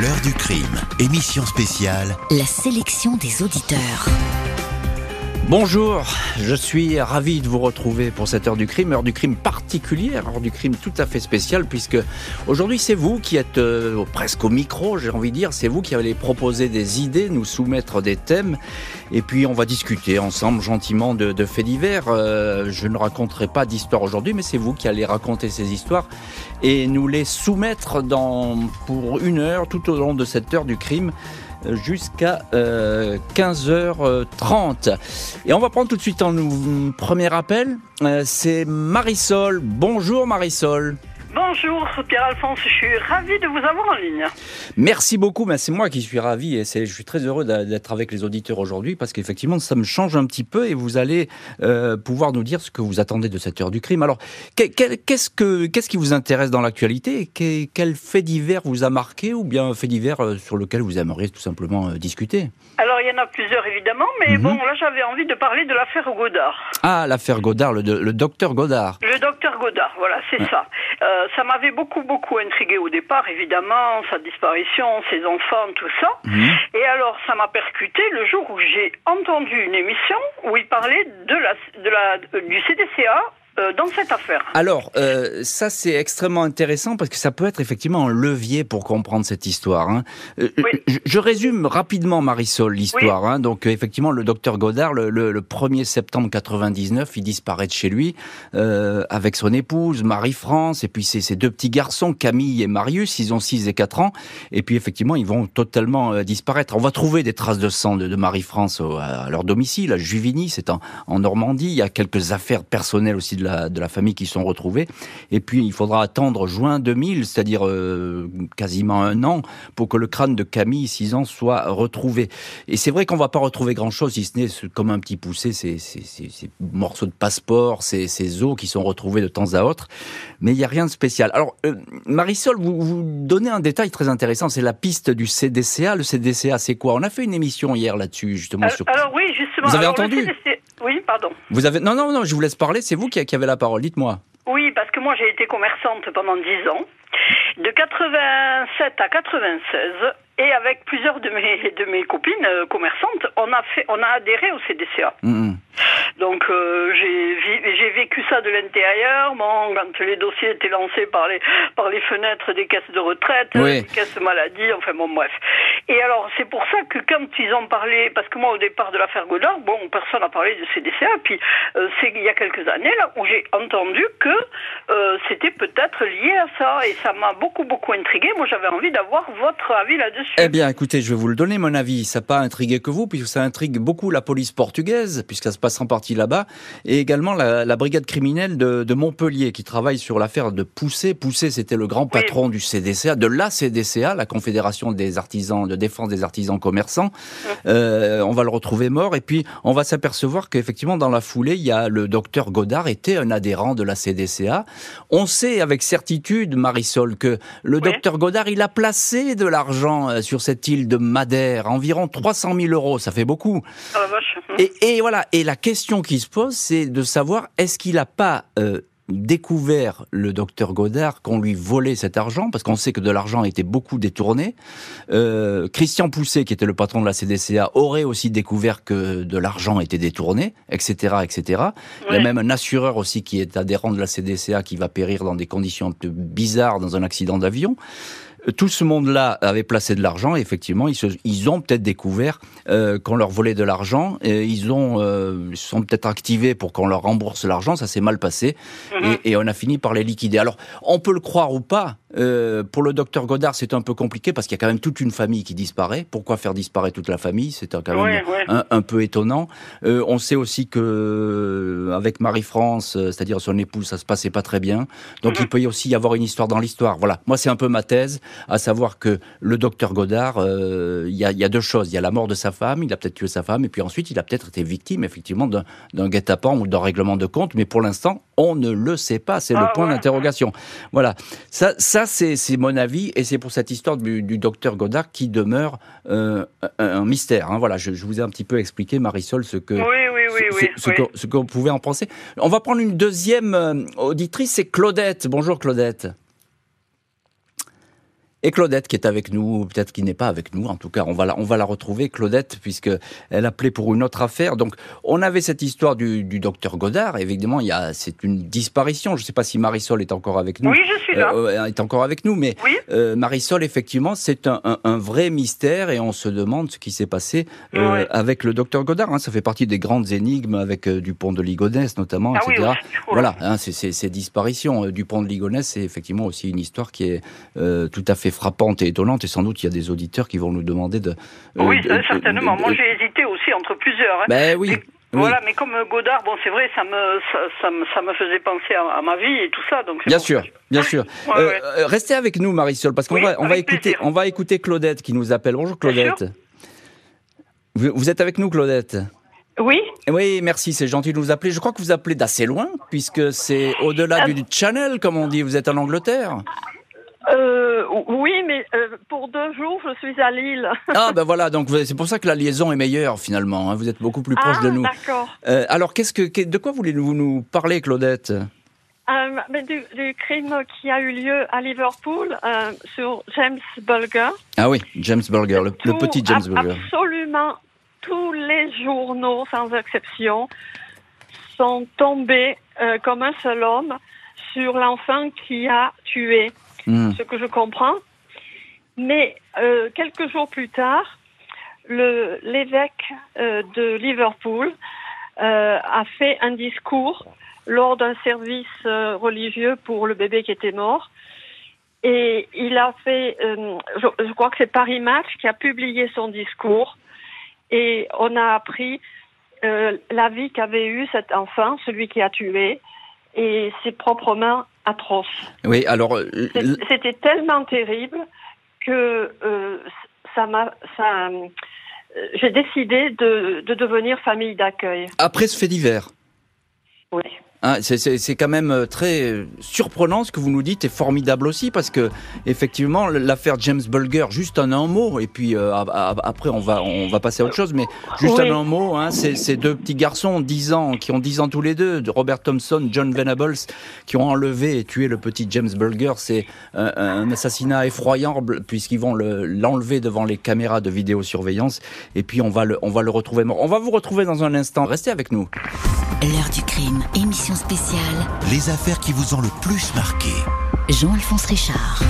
L'heure du crime, émission spéciale. La sélection des auditeurs. Bonjour, je suis ravi de vous retrouver pour cette heure du crime, heure du crime particulière, heure du crime tout à fait spéciale, puisque aujourd'hui c'est vous qui êtes euh, presque au micro, j'ai envie de dire, c'est vous qui allez proposer des idées, nous soumettre des thèmes, et puis on va discuter ensemble gentiment de, faits divers. Euh, je ne raconterai pas d'histoire aujourd'hui, mais c'est vous qui allez raconter ces histoires et nous les soumettre dans, pour une heure tout au long de cette heure du crime jusqu'à euh, 15h30. Et on va prendre tout de suite un premier appel. Euh, c'est Marisol. Bonjour Marisol. Bonjour Pierre-Alphonse, je suis ravi de vous avoir en ligne. Merci beaucoup, mais c'est moi qui suis ravi et je suis très heureux d'être avec les auditeurs aujourd'hui parce qu'effectivement ça me change un petit peu et vous allez euh, pouvoir nous dire ce que vous attendez de cette heure du crime. Alors qu'est-ce que qu'est-ce qui vous intéresse dans l'actualité Quel fait divers vous a marqué ou bien un fait divers euh, sur lequel vous aimeriez tout simplement euh, discuter? Alors il y en a plusieurs évidemment, mais mhm. bon là j'avais envie de parler de l'affaire Godard. Ah l'affaire Godard, le, le, docteur Godard. Le docteur Godard, voilà c'est ça. Euh, ça m'avait beaucoup, beaucoup intrigué au départ, évidemment, sa disparition, ses enfants, tout ça. Mhm. Et alors, ça m'a percuté le jour où j'ai entendu une émission où il parlait de la, de la, du CDCA euh, dans cette affaire. Alors, euh, ça c'est extrêmement intéressant parce que ça peut être effectivement un levier pour comprendre cette histoire. Hein. Euh, je, résume rapidement, Marisol, l'histoire. Hein. Donc, effectivement, le docteur Godard, le, le, 1er septembre 99, il disparaît de chez lui avec son épouse, Marie-France, et puis ses, ses, deux petits garçons, Camille et Marius, ils ont 6 et 4 ans. Et puis, effectivement, ils vont totalement disparaître. On va trouver des traces de sang de, de Marie-France à leur domicile, à Juvigny, c'est en, en Normandie. Il y a quelques affaires personnelles aussi de de la famille qui sont retrouvés. Et puis, il faudra attendre juin 2000, c'est-à-dire euh, quasiment un an, pour que le crâne de Camille, 6 ans, soit retrouvé. Et c'est vrai qu'on va pas retrouver grand-chose, si ce n'est comme un petit poussé, ces, ces, morceaux de passeport, ces, os qui sont retrouvés de temps à autre. Mais il n'y a rien de spécial. Alors, euh, Marisol, vous, vous donnez un détail très intéressant, c'est la piste du CDCA. Le CDCA, c'est quoi? On a fait une émission hier là-dessus, justement. Alors, sur... alors oui, justement. Vous avez entendu? Oui, pardon. Vous avez non non non, je vous laisse parler. C'est vous qui, qui avez la parole. Dites-moi. Oui, parce que moi j'ai été commerçante pendant 10 ans, de 87 à 96, et avec plusieurs de mes de mes copines euh, commerçantes, on a fait on a adhéré au CDCA. Mm, mm. Donc euh, j'ai vécu ça de l'intérieur. Bon, quand les dossiers étaient lancés par les par les fenêtres des caisses de retraite, des caisses maladie, enfin bon bref. Et alors c'est pour ça que quand ils ont parlé, parce que moi au départ de l'affaire Godard, bon personne n'a parlé de CDCA. Puis euh, c'est il y a quelques années là où j'ai entendu que c'était peut-être lié à ça et ça m'a beaucoup beaucoup intrigué. Moi j'avais envie d'avoir votre avis là-dessus. Eh bien, écoutez, je vais vous le donner, mon avis. Ça n'a pas intrigué que vous, puisque ça intrigue beaucoup la police portugaise, puisque ça se passe en partie là-bas, et également la, brigade criminelle de, Montpellier, qui travaille sur l'affaire de Poussé. Poussé, c'était le grand patron du CDCA, de la CDCA, la Confédération des artisans, de défense des artisans commerçants. Euh, on va le retrouver mort, et puis on va s'apercevoir qu'effectivement, dans la foulée, il y a le docteur Godard était un adhérent de la CDCA. On sait avec certitude, Marisol, que le docteur Godard, il a placé de l'argent euh, sur cette île de Madère, environ 300 000 euros, ça fait beaucoup. Ah, et, voilà, et la question qui se pose, c'est de savoir est-ce qu'il n'a pas euh, découvert le docteur Godard qu'on lui volait cet argent, parce qu'on sait que de l'argent a été beaucoup détourné. Euh, Christian Pousset, qui était le patron de la CDCA, aurait aussi découvert que de l'argent était détourné, etc., etc. Il y a même un assureur aussi qui est adhérent de la CDCA qui va périr dans des conditions un peu bizarres dans un accident d'avion tout ce monde-là avait placé de l'argent et effectivement, ils, ils ont peut-être découvert euh, qu'on leur volait de l'argent ils ont euh, sont peut-être activés pour qu'on leur rembourse l'argent. Ça s'est mal passé mhm. et, et, on a fini par les liquider. Alors, on peut le croire ou pas, euh, pour le docteur Godard, c'est un peu compliqué parce qu'il y a quand même toute une famille qui disparaît. Pourquoi faire disparaître toute la famille? C'est quand même Un, peu étonnant. Euh, on sait aussi que euh, avec Marie-France, c'est-à-dire son épouse, ça se passait pas très bien. Donc mhm. il peut y aussi y avoir une histoire dans l'histoire. Voilà. Moi, c'est un peu ma thèse, à savoir que le docteur Godard, il y a, y, a, deux choses. Il y a la mort de sa femme, il a peut-être tué sa femme, et puis ensuite, il a peut-être été victime, effectivement, d'un guet-apens ou d'un règlement de compte. Mais pour l'instant, on ne le sait pas. C'est le ah point d'interrogation. Voilà. Ça, ça c'est mon avis, et c'est pour cette histoire du, docteur Godard qui demeure euh, un, mystère. Hein. Voilà, je, vous ai un petit peu expliqué, Marisol, ce que ce, qu'on pouvait en penser. On va prendre une deuxième euh, auditrice, c'est Claudette. Bonjour Claudette. Et Claudette qui est avec nous, peut-être qui n'est pas avec nous, en tout cas on va la, on va la retrouver, Claudette, puisque elle appelait pour une autre affaire. Donc on avait cette histoire du, du docteur Godard, évidemment il y a, c'est une disparition, je ne sais pas si Marisol est encore avec nous. Oui, je suis là. Euh, est encore avec nous, mais Oui. euh, Marisol, effectivement, c'est un, un, un vrai mystère et on se demande ce qui s'est passé euh, avec le docteur Godard. Hein, ça fait partie des grandes énigmes avec euh, Dupont de Ligonnès notamment, Ah oui, etc. là. Voilà, hein, c'est c'est- ces disparitions. Euh, Dupont de Ligonnès, c'est effectivement aussi une histoire qui est euh, tout à fait frappante et étonnante. Et sans doute, il y a des auditeurs qui vont nous demander de. euh, oui, de- ça, de- certainement. de- Moi, j'ai hésité aussi entre plusieurs. hein. Ben oui. Et- oui. Voilà, mais comme Godard, bon, c'est vrai, ça me, ça, ça me, ça me faisait penser à, à ma vie et tout ça. Donc Bien sûr, bien sûr. Ouais, Euh, ouais. euh, restez avec nous, Marisol, parce qu'on Oui, va, on va écouter, plaisir. on va écouter Claudette qui nous appelle. Bonjour Claudette. Vous, vous êtes avec nous, Claudette Oui, Oui, merci, c'est gentil de nous appeler. Je crois que vous appelez d'assez loin, puisque c'est au-delà Ah. du channel, comme on dit. Vous êtes en Angleterre. Euh, oui, mais euh, pour deux jours, je suis à Lille. Ah, ben voilà, donc c'est pour ça que la liaison est meilleure finalement. hein. Vous êtes beaucoup plus proche ah, de nous. d'accord. Euh, alors, qu'est-ce que, de quoi voulez-vous nous parler, Claudette? Mais du, du crime qui a eu lieu à Liverpool sur James Bulger. Ah oui, James Bulger, le, petit James ab- Bulger. Absolument tous les journaux, sans exception, sont tombés comme un seul homme sur l'enfant qui a tué. Hmm. ce que je comprends. Mais euh, quelques jours plus tard, l'évêque euh, de Liverpool euh, a fait un discours lors d'un service religieux pour le bébé qui était mort. Et il a fait, je, je crois que c'est Paris Match qui a publié son discours. Et on a appris la vie qu'avait eu cet enfant, celui qui a tué. Et c'est proprement atroce. Oui, alors, euh, C'était tellement terrible que euh, ça m'a, ça, euh, j'ai décidé de, de devenir famille d'accueil. après ce fait divers, Oui. Hein, c'est- c'est c'est quand même euh, très euh, surprenant ce que vous nous dites et formidable aussi parce que effectivement l'affaire James Bulger juste en un mot et puis euh, après on va on va passer à autre chose mais juste Oui. en un mot hein, c'est ces deux petits garçons 10 ans qui ont 10 ans tous les deux de Robert Thompson John Venables qui ont enlevé et tué le petit James Bulger. C'est un, un assassinat effroyant puisqu'ils vont le- l'enlever devant les caméras de vidéosurveillance et puis on va le on va le retrouver. Mort on va vous retrouver dans un instant. Restez avec nous. L'heure du crime, émission spéciale. Les affaires qui vous ont le plus marqué. Jean-Alphonse Richard.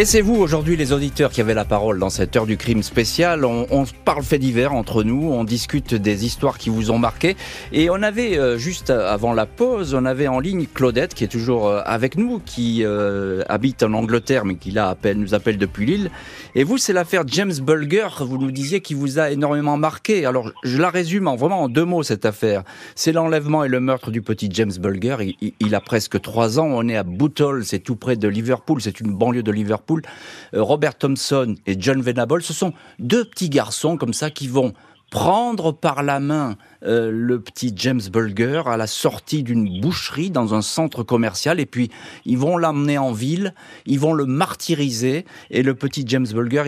Et c'est vous aujourd'hui les auditeurs qui avez la parole dans cette heure du crime spécial. On, on parle fait divers entre nous, on discute des histoires qui vous ont marqué. Et on avait euh, juste avant la pause, on avait en ligne Claudette qui est toujours euh, avec nous, qui euh, habite en Angleterre mais qui là appelle, nous appelle depuis Lille. Et vous, c'est l'affaire James Bulger, vous nous disiez, qui vous a énormément marqué. Alors je la résume en vraiment en deux mots cette affaire. C'est l'enlèvement et le meurtre du petit James Bulger. Il, il- il a presque trois ans. On est à Bootle, c'est tout près de Liverpool. C'est une banlieue de Liverpool. Euh, Robert Thompson et John Venable, ce sont deux petits garçons comme ça qui vont prendre par la main euh, le petit James Bulger à la sortie d'une boucherie dans un centre commercial. Et puis ils vont l'emmener en ville, ils vont le martyriser. Et le petit James Bulger,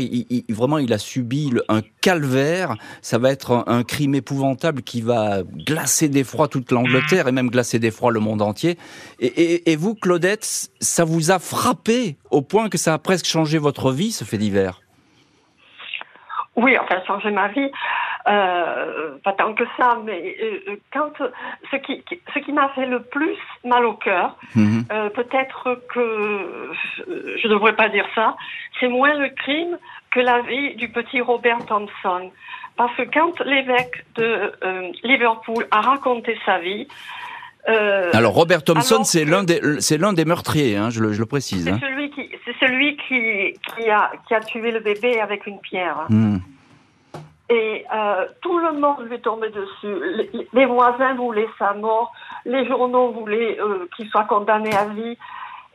vraiment il a subi un calvaire, ça va être un, crime épouvantable qui va glacer d'effroi toute l'Angleterre et même glacer d'effroi le monde entier. Et vous Claudette, ça vous a frappé au point que ça a presque changé votre vie ce fait divers? Oui, enfin, changer ma vie, euh, pas tant que ça, mais euh, quand ce qui, ce qui m'a fait le plus mal au cœur, Mhm. euh, peut-être que euh, je ne devrais pas dire ça, c'est moins le crime que la vie du petit Robert Thompson. Parce que quand l'évêque de euh, Liverpool a raconté sa vie, euh, Alors Robert Thompson, c'est l'un des c'est l'un des meurtriers, hein, je, le, je le précise. c'est hein. celui qui c'est celui qui qui a qui a tué le bébé avec une pierre. Hmm. Et euh, tout le monde lui tombé dessus. Les, les voisins voulaient sa mort, les journaux voulaient euh, qu'il soit condamné à vie.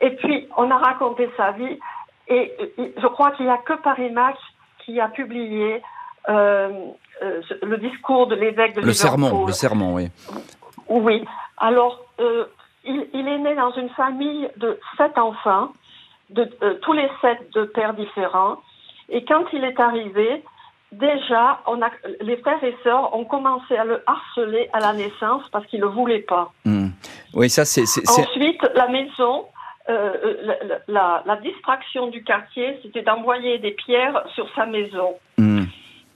Et puis, on a raconté sa vie. Et, et je crois qu'il n'y a que Paris Match qui a publié euh, le discours de l'évêque de Le Liverpool. le sermon, oui. Oui. Alors, il, il est né dans une famille de sept enfants, de, tous les sept de pères différents. Et quand il est arrivé, déjà, on a, les frères et sœurs ont commencé à le harceler à la naissance parce qu'il ne le voulait pas. Hmm. Oui, ça c'est c'est- c'est- Ensuite, la maison euh, la, la- la distraction du quartier, c'était d'envoyer des pierres sur sa maison. Hmm.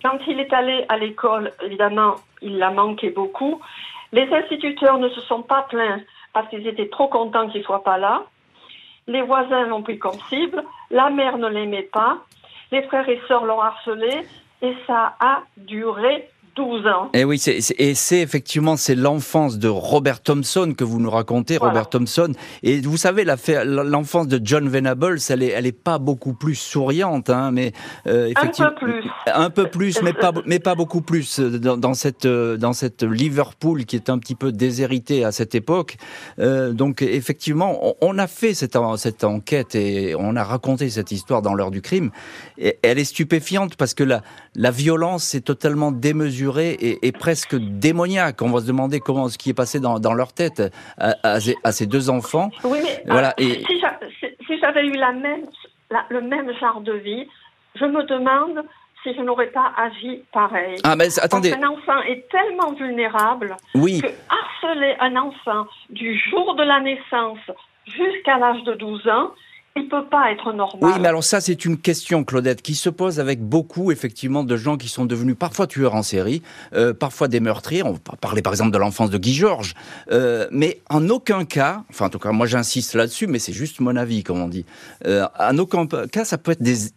Quand il est allé à l'école, évidemment, il l'a manqué beaucoup. Les instituteurs ne se sont pas plaints parce qu'ils étaient trop contents qu'il soit pas là. Les voisins l'ont pris comme cible. La mère ne l'aimait pas. Les frères et sœurs l'ont harcelé. Et ça a duré 12 ans. Et oui, c'est, c'est- et c'est effectivement c'est l'enfance de Robert Thompson que vous nous racontez, Voilà. Robert Thompson. Et vous savez, l'enfance de John Venables, elle est, elle est pas beaucoup plus souriante, hein, mais euh, Un peu plus. un peu plus, mais pas, mais pas beaucoup plus euh, dans, dans cette, euh, dans cette Liverpool qui est un petit peu déshéritée à cette époque. Euh, donc effectivement, on, on a fait cette, en- cette enquête et on a raconté cette histoire dans l'heure du crime. Et elle est stupéfiante parce que la, la violence est totalement démesurée et, et presque démoniaque. On va se demander comment ce qui est passé dans, dans leur tête à, à ces- à ces deux enfants. Oui, mais Voilà, ah, et- si j'a- si- si j'avais eu la même, la- le même genre de vie, je me demande si je n'aurais pas agi pareil. Ah mais attendez, Parce qu'un enfant est tellement vulnérable oui. que harceler un enfant du jour de la naissance jusqu'à l'âge de 12 ans, il peut pas être normal. Oui, mais alors ça, c'est une question, Claudette, qui se pose avec beaucoup, effectivement, de gens qui sont devenus parfois tueurs en série, euh, parfois des meurtriers. On parler, par exemple, de l'enfance de Guy Georges. Euh, mais en aucun cas, enfin, en tout cas, moi, j'insiste là-dessus, mais c'est juste mon avis, comme on dit. Euh, en aucun cas, ça peut être des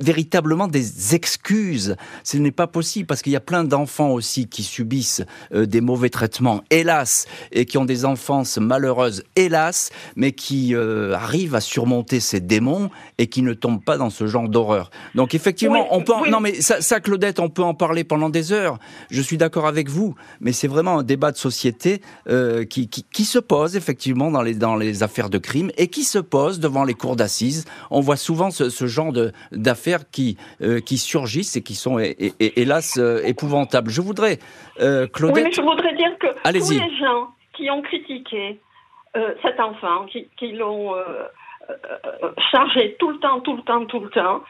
véritablement des excuses. Ce n'est pas possible parce qu'il y a plein d'enfants aussi qui subissent euh, des mauvais traitements, hélas, et qui ont des enfances malheureuses, hélas, mais qui euh, arrivent à surmonter ces démons et qui ne tombent pas dans ce genre d'horreur. Donc effectivement, Oui, on peut en- oui. non mais ça, ça, Claudette, on peut en parler pendant des heures. Je suis d'accord avec vous, mais c'est vraiment un débat de société euh, qui, qui, qui se pose effectivement dans les dans les affaires de crime et qui se pose devant les cours d'assises. On voit souvent ce, ce genre de d'affaires qui euh, qui surgissent et qui sont hé- hé- hé- hélas euh, épouvantables. Je voudrais euh, Oui, Claudette. mais je voudrais dire que tous les gens qui ont critiqué cet enfant, qui, qui l'ont chargé tout le temps, tout le temps, tout le temps,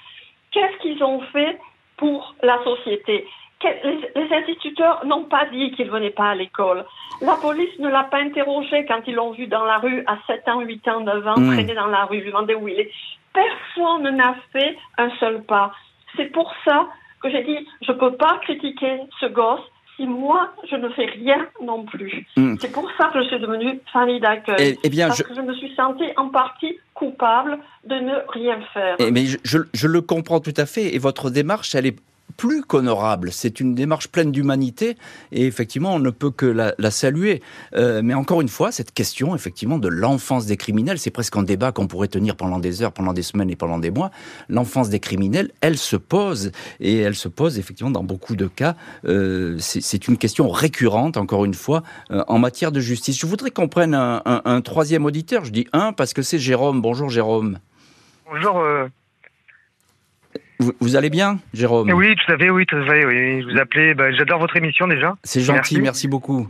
qu'est-ce qu'ils ont fait pour la société? Les, instituteurs n'ont pas dit qu'il venait pas à l'école. La police ne l'a pas interrogé quand ils l'ont vu dans la rue à 7 ans, 8 ans, 9 ans, Mm. traîner dans la rue, lui demander où il est. Personne n'a fait un seul pas. C'est pour ça que j'ai dit, je peux pas critiquer ce gosse si moi, je ne fais rien non plus. Mm. C'est pour ça que je suis devenue famille d'accueil. Eh, eh bien, parce je, que je me suis sentie en partie coupable de ne rien faire. Eh, mais je, je- je le comprends tout à fait. Et votre démarche, elle est plus qu'honorable. C'est une démarche pleine d'humanité. Et effectivement, on ne peut que la, saluer. Euh, mais encore une fois, cette question, effectivement, de l'enfance des criminels, c'est presque un débat qu'on pourrait tenir pendant des heures, pendant des semaines et pendant des mois. L'enfance des criminels, elle se pose. Et elle se pose, effectivement, dans beaucoup de cas. Euh, c'est une question récurrente, encore une fois, euh, en matière de justice. Je voudrais qu'on prenne un, un- un troisième auditeur. Je dis un parce que c'est Jérôme. Bonjour, Jérôme. Bonjour. euh, Vous, vous allez bien, Jérôme Oui, tout à fait, oui, tout à fait. Oui. Je vous appelais. bah, J'adore votre émission déjà. C'est gentil, merci, Merci. beaucoup.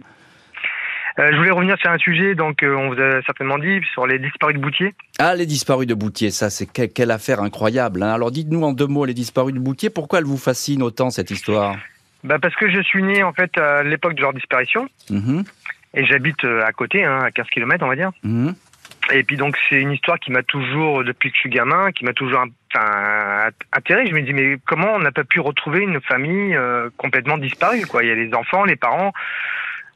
Euh, je voulais revenir sur un sujet. Donc, euh, on vous a certainement dit sur les disparus de Boutier. Ah, les disparus de Boutier, ça, c'est que- quelle affaire incroyable. hein. Alors, dites-nous en deux mots, les disparus de Boutier, pourquoi elle vous fascine autant cette histoire? Bah, parce que je suis né en fait à l'époque de leur disparition Mhm, et j'habite euh, à côté, hein, à 15 km, on va dire. mhm. Et puis donc c'est une histoire qui m'a toujours, depuis que je suis gamin, qui m'a toujours enfin. Je me dis mais comment on n'a pas pu retrouver une famille euh, complètement disparue quoi? Il y a les enfants, les parents.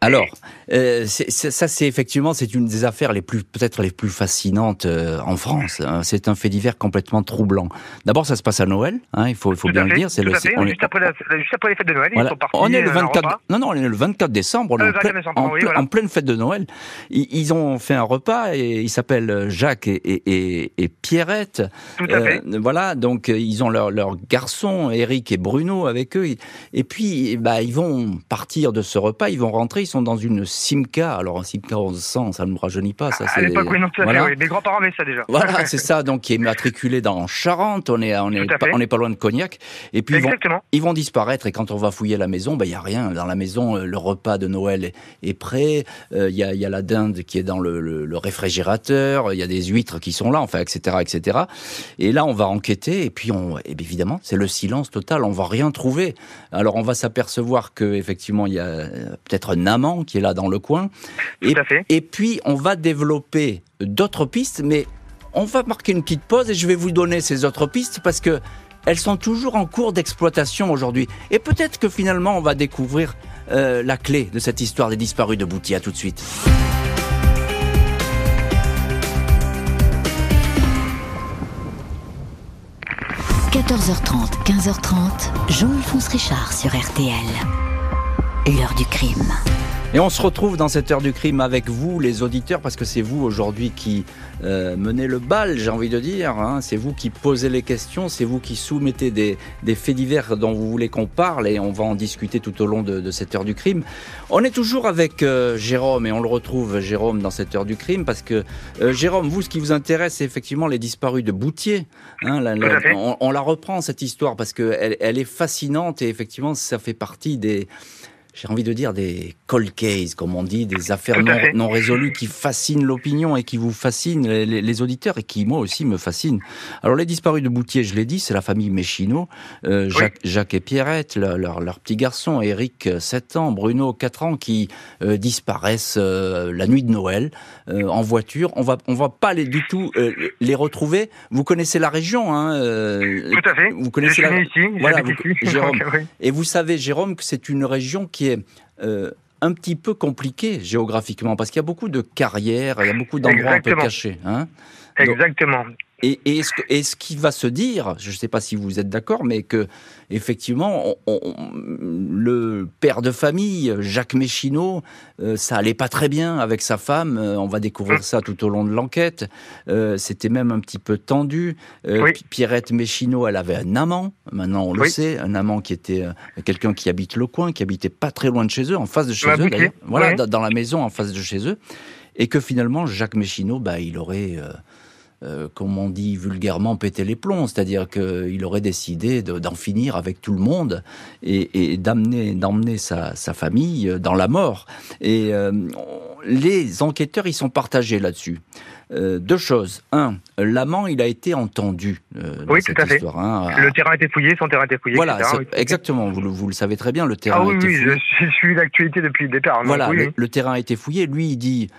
Alors, euh, ça, c'est effectivement, c'est une des affaires les plus, peut-être les plus fascinantes euh, en France. hein. C'est un fait divers complètement troublant. D'abord, ça se passe à Noël, hein, il faut, il faut tout bien le dire. C'est le, fait. on est- Juste, après la- juste après les fêtes de Noël, Voilà. ils sont partis. On est le euh, à un 24. repas. Non, non, on est le 24 décembre. On est en, le 24 plein- décembre, en oui, plein- voilà. en pleine fête de Noël. Ils, ils ont fait un repas et ils s'appellent Jacques et, et, et- et Pierrette. Tout à fait. Euh, voilà, donc euh, ils ont leurs leur garçons, Eric et Bruno, avec eux. Et puis, bah, ils vont partir de ce repas, ils vont rentrer, ils sont dans une Simca. Alors, un Simca 1100, ça ne me rajeunit pas. Ça, À c'est- l'époque, oui, non, tout à fait, voilà. oui. Mes grands-parents avaient ça déjà. Voilà, c'est ça, donc qui est matriculé dans Charente, on est, on est, pas, fait. on est pas loin de Cognac. Et puis ils vont, Exactement. ils vont disparaître et quand on va fouiller la maison, ben il y a rien dans la maison. euh, Le repas de Noël est, est prêt. euh, Il y, a, il y a la dinde qui est dans le, le- le réfrigérateur. Il y a des huîtres qui sont là, enfin, etc., etc. Et là, on va enquêter et puis on, et bien évidemment, c'est le silence total. On va rien trouver. Alors on va s'apercevoir que effectivement il y a euh, peut-être un qui est là dans le coin. Tout Et, à fait. et puis on va développer d'autres pistes, mais On va marquer une petite pause et je vais vous donner ces autres pistes parce que elles sont toujours en cours d'exploitation aujourd'hui. Et peut-être que finalement, on va découvrir euh, la clé de cette histoire des disparus de Bouty. À tout de suite. – 14h30, 15h30, Jean-Alphonse Richard sur RTL. L'heure du crime. Et on se retrouve dans cette heure du crime avec vous, les auditeurs, parce que c'est vous aujourd'hui qui euh, menez le bal, j'ai envie de dire. Hein. C'est vous qui posez les questions, c'est vous qui soumettez des, faits divers dont vous voulez qu'on parle, et on va en discuter tout au long de, cette heure du crime. On est toujours avec euh, Jérôme, et on le retrouve, Jérôme, dans cette heure du crime, parce que euh, Jérôme, vous, ce qui vous intéresse, c'est effectivement les disparus de Boutier. Hein, on, la reprend, cette histoire, parce qu'elle elle est fascinante, et effectivement, ça fait partie des j'ai envie de dire, des cold cases, comme on dit, des affaires non, résolues qui fascinent l'opinion et qui vous fascinent les, auditeurs et qui, moi aussi, me fascinent. Alors, les disparus de Boutier, je l'ai dit, c'est la famille Méchino, euh, Jacques, et Pierrette, leur, leur, petit garçon, Eric, 7 ans, Bruno, 4 ans, qui euh, disparaissent euh, la nuit de Noël en voiture. On va, on va pas les, du tout les retrouver. Vous connaissez la région, hein Tout à fait. Vous connaissez la... ici, voilà, Jérôme. Et vous savez, Jérôme, que c'est une région qui est euh, un petit peu compliqué géographiquement, parce qu'il y a beaucoup de carrières, il y a beaucoup d'endroits un peu cachés. Hein Exactement. Et, et, ce, qui va se dire, je ne sais pas si vous êtes d'accord, mais que effectivement, le père de famille, Jacques Méchineau, euh, ça allait pas très bien avec sa femme. Euh, on va découvrir hum. ça tout au long de l'enquête. Euh, c'était même un petit peu tendu. Pierrette Méchineau, elle avait un amant. Maintenant, on le sait, un amant qui était quelqu'un qui habite le coin, qui habitait pas très loin de chez eux, en face de chez eux d'ailleurs. Voilà, dans la maison en face de chez eux. Et que finalement, Jacques Méchineau, bah, il aurait euh, comme on dit vulgairement, péter les plombs, c'est-à-dire qu'il aurait décidé d'en finir avec tout le monde et, d'amener d'emmener sa, famille dans la mort. Et euh, les enquêteurs, ils sont partagés là-dessus. Euh, deux choses. Un, l'amant, il a été entendu. oui, tout à fait. Hein, le terrain a été fouillé, son terrain a été fouillé. Voilà, exactement. Vous, le savez très bien, le terrain ah, a été oui, fouillé. Oui, je suis l'actualité depuis le départ. Voilà, le, terrain a été fouillé. Lui, il dit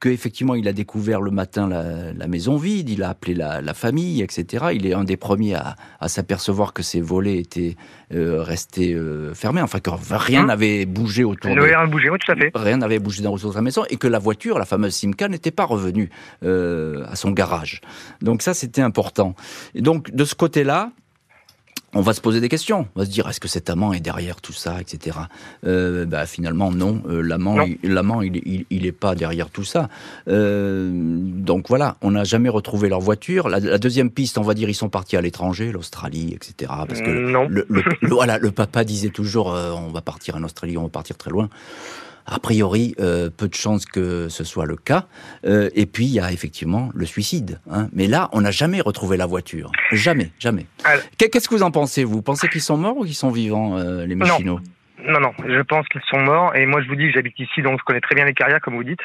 qu'effectivement il a découvert le matin la, maison vide, il a appelé la, famille, etc. Il est un des premiers à, s'apercevoir que ces volets étaient euh, restés euh, fermés, enfin que rien hein n'avait bougé autour de... Rien bougé, oui, tout à fait. Rien n'avait bougé dans de la maison et que la voiture, la fameuse Simca, n'était pas revenue euh, à son garage. Donc ça, c'était important. Et donc de ce côté-là, on va se poser des questions. On va se dire, est-ce que cet amant est derrière tout ça, etc. Euh, bah, finalement, non. Euh, l'amant, l'amant, il, il, est pas derrière tout ça. Euh, donc voilà, on n'a jamais retrouvé leur voiture. La, deuxième piste, on va dire, ils sont partis à l'étranger, l'Australie, etc. Parce que Le, voilà, le papa disait toujours, on va partir en Australie, on va partir très loin. A priori, euh, peu de chances que ce soit le cas. Euh, et puis, il y a effectivement le suicide. Hein. Mais là, on n'a jamais retrouvé la voiture. Jamais, jamais. Qu'est-ce que vous en pensez, vous? Pensez qu'ils sont morts ou qu'ils sont vivants, euh, les Méchinots non. non, je pense qu'ils sont morts. Et moi, je vous dis, j'habite ici, donc je connais très bien les carrières, comme vous dites.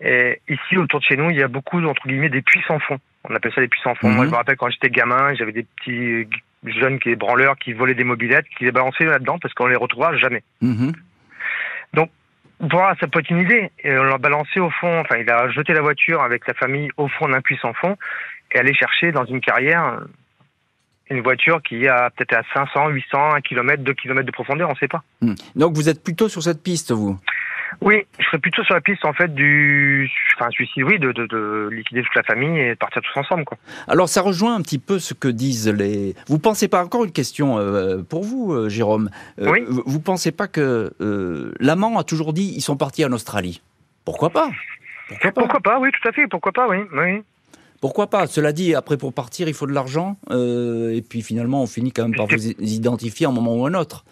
Et ici, autour de chez nous, il y a beaucoup, entre guillemets, des puits sans fond. On appelle ça des puits sans fond. Moi, je mhm. me rappelle quand j'étais gamin, j'avais des petits jeunes qui branleurs qui volaient des mobilettes, qui les balançaient là-dedans parce qu'on les retrouvera jamais. Mhm. Donc, voilà, ça peut être une idée. Et on l'a balancé au fond, enfin, il a jeté la voiture avec sa famille au fond d'un puits sans fond et aller chercher dans une carrière une voiture qui a peut-être à 500, 800, 1 km, 2 km de profondeur, on ne sait pas. Hmm. Donc vous êtes plutôt sur cette piste, vous? Oui, je serais plutôt sur la piste en fait du, enfin suicide, oui, de, de, liquider toute la famille et partir tous ensemble, quoi. Alors ça rejoint un petit peu ce que disent les. Vous pensez pas encore une question euh, pour vous, euh, Jérôme euh, Oui. Vous pensez pas que l'amant a toujours dit ils sont partis en Australie? Pourquoi pas? Pourquoi pas? Pourquoi pas Oui, tout à fait. Pourquoi pas Oui, oui. Pourquoi pas? Cela dit, après pour partir, il faut de l'argent, et puis finalement, on finit quand même par vous identifier à un moment ou à un autre.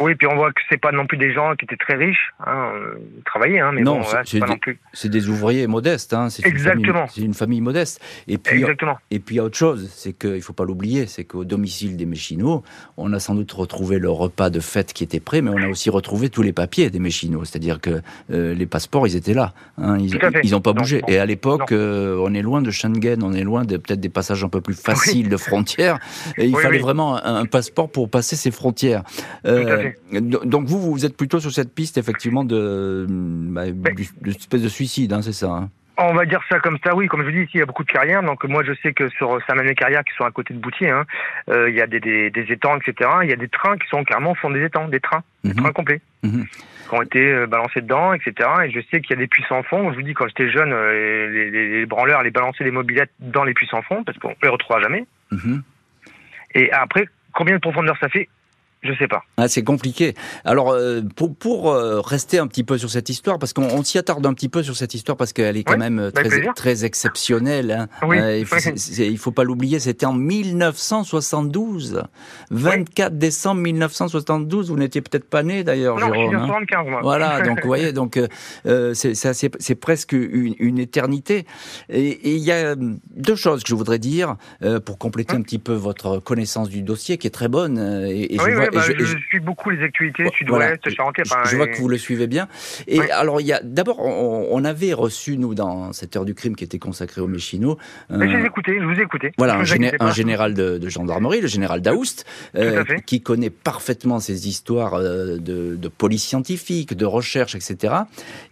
Oui, puis on voit que c'est pas non plus des gens qui étaient très riches, hein, ils travaillaient, hein, mais non, c'est pas des, non plus. C'est des ouvriers modestes, hein, c'est Exactement. C'est une famille modeste. Et puis, Exactement. Et puis il y a autre chose, c'est qu'il faut pas l'oublier, c'est qu'au domicile des Méchinots, on a sans doute retrouvé le repas de fête qui était prêt, mais on a aussi retrouvé tous les papiers des Méchinots, c'est-à-dire que euh, les passeports, ils étaient là, hein, ils, ils ont pas bougé. et à l'époque, euh, on est loin de Schengen, on est loin de peut-être des passages un peu plus faciles de frontières, et il fallait vraiment un, passeport pour passer ces frontières. Euh, donc vous, vous êtes plutôt sur cette piste, effectivement, de, bah, espèce de suicide, hein, c'est ça hein? On va dire ça comme ça, oui. Comme je vous dis, ici, il y a beaucoup de carrières. Donc, moi, je sais que sur Saint-Manuel Carrière, qui sont à côté de Boutier, hein, euh, il y a des, des, des, étangs, etc. Il y a des trains qui sont carrément au fond des étangs, des trains, des Mhm. trains complets, Mhm. qui ont été euh, balancés dedans, etc. Et je sais qu'il y a des puits sans fond. Je vous dis, quand j'étais jeune, euh, les, les, les branleurs allaient balancer des mobilettes dans les puits sans fond, parce qu'on les retrouvera jamais. Mhm. Et après, combien de profondeur ça fait Je sais pas. Ah, c'est compliqué. Alors, euh, pour, pour euh, rester un petit peu sur cette histoire, parce qu'on on s'y attarde un petit peu sur cette histoire, parce qu'elle est quand Oui, même euh, très, très exceptionnelle. hein. Oui, Euh, il, faut, il faut pas l'oublier, c'était en 1972. 24 décembre 1972. Vous n'étiez peut-être pas né d'ailleurs, non, je suis Jérôme. hein. 75, moi. Voilà, donc vous voyez, donc euh, c'est presque une, une éternité. Et il y a deux choses que je voudrais dire euh, pour compléter un petit peu votre connaissance du dossier, qui est très bonne. Et, et je vois, bah, je- je, je- suis beaucoup les actualités, Voilà. sud-ouest, je, enfin, je vois et- que vous le suivez bien. Et Oui. alors, il y a d'abord, on, on avait reçu nous dans cette heure du crime qui était consacrée aux Méchino. Mais je euh, les ai écoutés, je vous ai écouté. voilà, un, géné- général de, de gendarmerie, le général Daoust, euh, qui connaît parfaitement ces histoires euh, de, de police scientifique, de recherche, etc.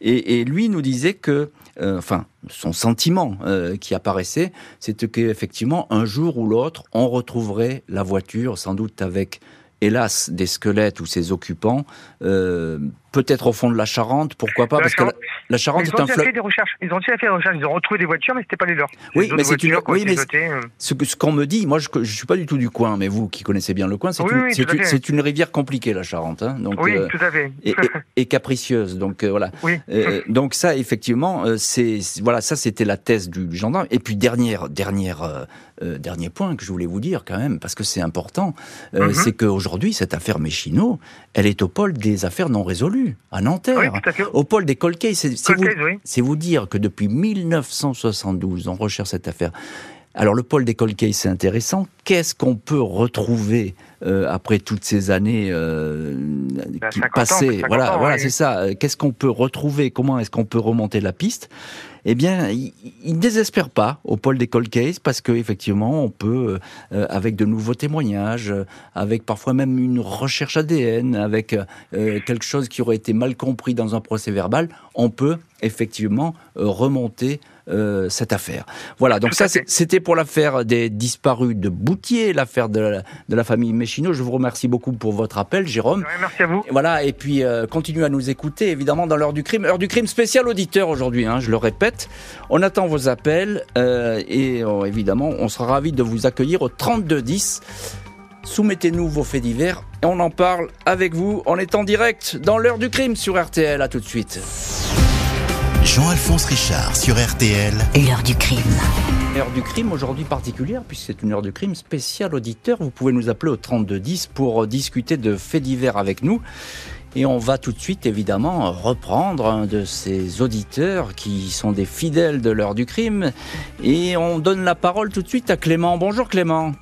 Et, et lui nous disait que, euh, enfin, son sentiment euh, qui apparaissait, c'était qu'effectivement, un jour ou l'autre, on retrouverait la voiture, sans doute avec, hélas, des squelettes ou ses occupants, euh, peut-être au fond de la Charente, pourquoi pas, La parce que la, Charente. la Charente Ils est ont un fleuve. fait des recherches. Ils ont déjà fait des recherches. Ils ont retrouvé des voitures, mais c'était pas les leurs. Oui, mais c'est une- ont oui, mais euh. Ce que- ce qu'on me dit, moi je ne suis pas du tout du coin, mais vous qui connaissez bien le coin, c'est Oui, une, oui, c'est une- rivière compliquée la Charente, hein, donc Oui, euh, tout à fait. et, et- et capricieuse. Donc euh, voilà. Oui. Euh, donc ça, effectivement, c'est voilà, ça c'était la thèse du, du gendarme. Et puis dernière, dernière, dernier point que je voulais vous dire quand même, parce que c'est important, Mhm. c'est qu'aujourd'hui cette affaire Méchino, elle est au pôle des affaires non résolues à Nanterre, Oui, à au pôle des cold cases. C'est vous, oui. dire que depuis 1972, on recherche cette affaire. Alors le pôle des cold cases, c'est intéressant. Qu'est-ce qu'on peut retrouver euh, après toutes ces années euh, Ben, qui 50 ans, passées 50 Voilà, ans, voilà, oui. c'est ça. Euh, Qu'est-ce qu'on peut retrouver? Comment est-ce qu'on peut remonter la piste? Eh bien, il il ne désespère pas au pôle des cold cases parce que effectivement, on peut, euh, avec de nouveaux témoignages, euh, avec parfois même une recherche ADN, avec euh, quelque chose qui aurait été mal compris dans un procès verbal, on peut effectivement remonter euh, cette affaire. Voilà, donc Tout ça c'était pour l'affaire des disparus de Boutier, l'affaire de, la- de la famille Méchino. Je vous remercie beaucoup pour votre appel, Jérôme. Ouais, merci à vous. Voilà, et puis euh, continuez à nous écouter, évidemment, dans l'heure du crime. Heure du crime spécial auditeur aujourd'hui, hein, je le répète. On attend vos appels euh, et évidemment, on sera ravis de vous accueillir au 3210. Soumettez-nous vos faits divers et on en parle avec vous. On est en direct dans l'heure du crime sur RTL. À tout de suite. Jean-Alphonse Richard sur RTL. L'heure du crime. Heure du crime aujourd'hui particulière, puisque c'est une heure du crime spéciale auditeur. Vous pouvez nous appeler au 3210 pour euh, discuter de faits divers avec nous. Et on va tout de suite, évidemment, reprendre un de ces auditeurs qui sont des fidèles de l'heure du crime. Et on donne la parole tout de suite à Clément. Bonjour Clément.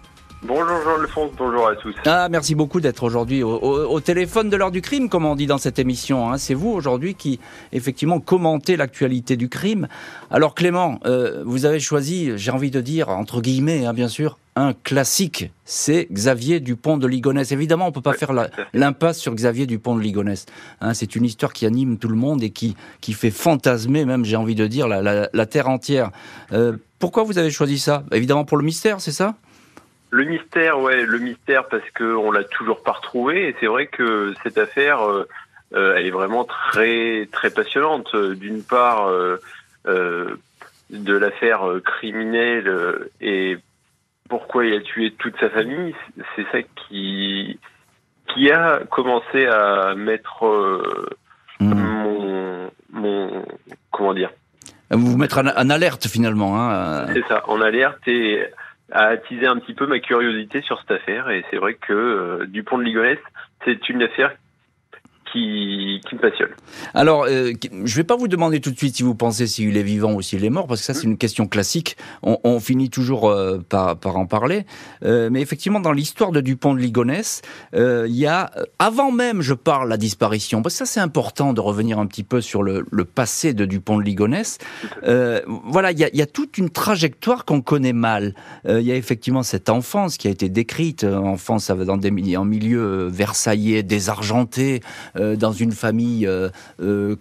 Bonjour Jean-Alphonse, bonjour à tous. Ah, merci beaucoup d'être aujourd'hui au, au- au téléphone de l'heure du crime, comme on dit dans cette émission. hein. C'est vous aujourd'hui qui, effectivement, commentez l'actualité du crime. Alors Clément, euh, vous avez choisi, j'ai envie de dire, entre guillemets, hein, bien sûr, un classique. C'est Xavier Dupont de Ligonnès. Évidemment, on peut pas faire l'impasse sur Xavier Dupont de Ligonnès. Hein, c'est une histoire qui anime tout le monde et qui, qui fait fantasmer, même, j'ai envie de dire, la, la- la terre entière. Euh, pourquoi vous avez choisi ça? Évidemment pour le mystère, c'est ça? Le mystère, ouais, le mystère parce que on l'a toujours pas retrouvé et c'est vrai que cette affaire, euh, euh, elle est vraiment très très passionnante. D'une part, euh, euh, de l'affaire criminelle et pourquoi il a tué toute sa famille, c'est ça qui qui a commencé à mettre Hmm. mon mon comment dire? Vous vous mettre en, en alerte finalement. Hein. C'est ça, en alerte et à attiser un petit peu ma curiosité sur cette affaire. Et c'est vrai que euh, Dupont de Ligonnès, c'est une affaire qui, qui me passionne. Alors, euh, je vais pas vous demander tout de suite si vous pensez s'il est vivant ou s'il est mort, parce que ça c'est une question classique. On, on finit toujours euh, par, par en parler. Euh, mais effectivement, dans l'histoire de Dupont de Ligonnès, il y a, avant même, je parle la disparition, parce que ça c'est important de revenir un petit peu sur le, le passé de Dupont de Ligonnès. Voilà, il y a, il y a toute une trajectoire qu'on connaît mal. Il y a effectivement cette enfance qui a été décrite, enfance dans des, en milieu versaillais, désargenté, dans une famille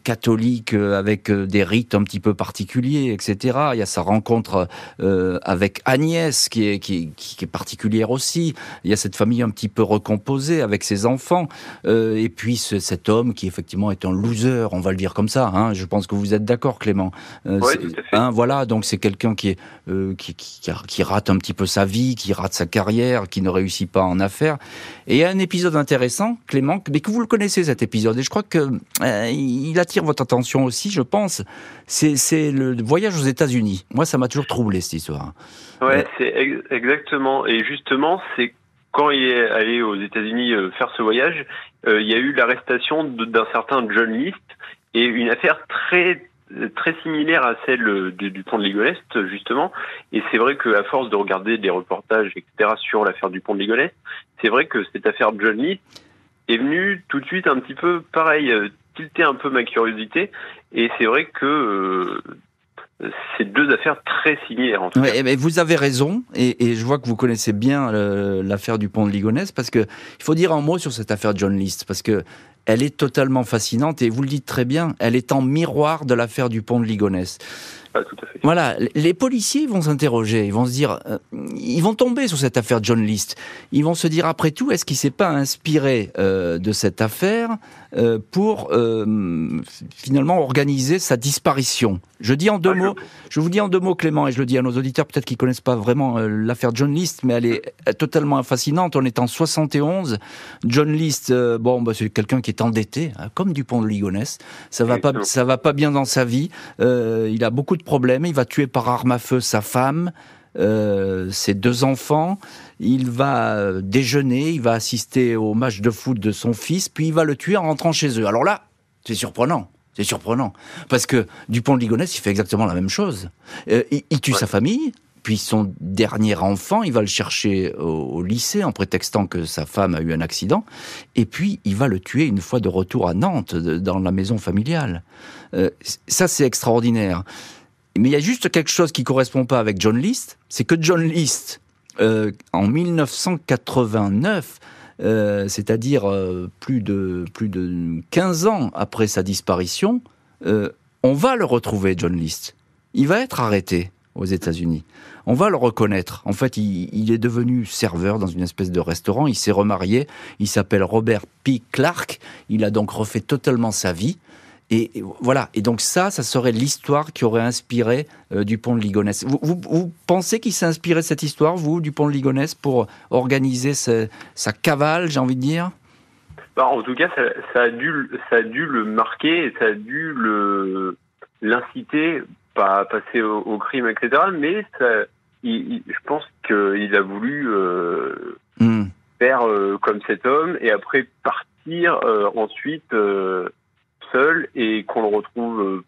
catholique avec des rites un petit peu particuliers, etc. Il y a sa rencontre avec Agnès qui est, qui, qui, est particulière aussi. Il y a cette famille un petit peu recomposée avec ses enfants. et puis cet homme qui effectivement est un loser, on va le dire comme ça. Hein. Je pense que vous êtes d'accord, Clément. Oui, tout à fait. Hein, voilà, donc c'est quelqu'un qui, est, qui, qui, qui rate un petit peu sa vie, qui rate sa carrière, qui ne réussit pas en affaires. Et il y a un épisode intéressant, Clément, mais que vous le connaissez cet épisode, et je crois que euh, il attire votre attention aussi, je pense. C'est le voyage aux États-Unis. Moi, ça m'a toujours troublé cette histoire. Ouais, c'est exactement. Et justement, c'est quand il est allé aux États-Unis euh, faire ce voyage, euh, il y a eu l'arrestation d'un certain John List et une affaire très très similaire à celle du, pont de Ligonnès, justement. Et c'est vrai qu'à force de regarder des reportages, etc., sur l'affaire du pont de Ligonnès, c'est vrai que cette affaire de Johnny est venue tout de suite un petit peu pareil, euh, tilter un peu ma curiosité. Et c'est vrai que euh, c'est deux affaires très similaires. En Ouais, mais vous avez raison, et, et, je vois que vous connaissez bien euh, l'affaire du pont de Ligonnès, parce que il faut dire un mot sur cette affaire John List, parce que elle est totalement fascinante et vous le dites très bien, elle est en miroir de l'affaire du pont de Ligonnès. Voilà, les policiers vont s'interroger, ils vont se dire, euh, ils vont tomber sur cette affaire John List. Ils vont se dire après tout, est-ce qu'il s'est pas inspiré euh, de cette affaire euh, pour finalement organiser sa disparition Je dis en deux mots, je... vous dis en deux mots, Clément, et je le dis à nos auditeurs peut-être qu'ils connaissent pas vraiment l'affaire John List, mais elle est totalement fascinante. On est en 71. John List, bon, bah, c'est quelqu'un qui est endetté, hein, comme du pont de Ligonnès. Ça va pas, ça va pas bien dans sa vie. il a beaucoup de problème. Il va tuer par arme à feu sa femme, euh, ses deux enfants. Il va euh, déjeuner, il va assister au match de foot de son fils, puis il va le tuer en rentrant chez eux. Alors là, c'est surprenant. C'est surprenant. Parce que Dupont de Ligonnès, il fait exactement la même chose. Euh, il, tue sa famille, puis son dernier enfant, il va le chercher au, lycée en prétextant que sa femme a eu un accident, et puis il va le tuer une fois de retour à Nantes, dans la maison familiale. ça, c'est extraordinaire. Mais il y a juste quelque chose qui correspond pas avec John List, c'est que John List, euh, en 1989, euh, c'est-à-dire euh, plus, de, plus de 15 ans après sa disparition, on va le retrouver, John List. Il va être arrêté aux États-Unis. On va le reconnaître. En fait, il, il, est devenu serveur dans une espèce de restaurant. Il s'est remarié. Il s'appelle Robert P. Clark. Il a donc refait totalement sa vie. Et, voilà. Et donc ça, ça serait l'histoire qui aurait inspiré euh, Dupont de Ligonnès. Vous, vous, pensez qu'il s'est inspiré de cette histoire, vous, Dupont de Ligonnès, pour organiser sa cavale, j'ai envie de dire? Bah, En tout cas, ça, a dû, ça a dû le marquer, ça a dû le l'inciter, pas à passer au, crime, etc. Mais ça, je pense qu'il a voulu euh, hmm. faire euh, comme cet homme et après partir ensuite seul et qu'on le retrouve euh,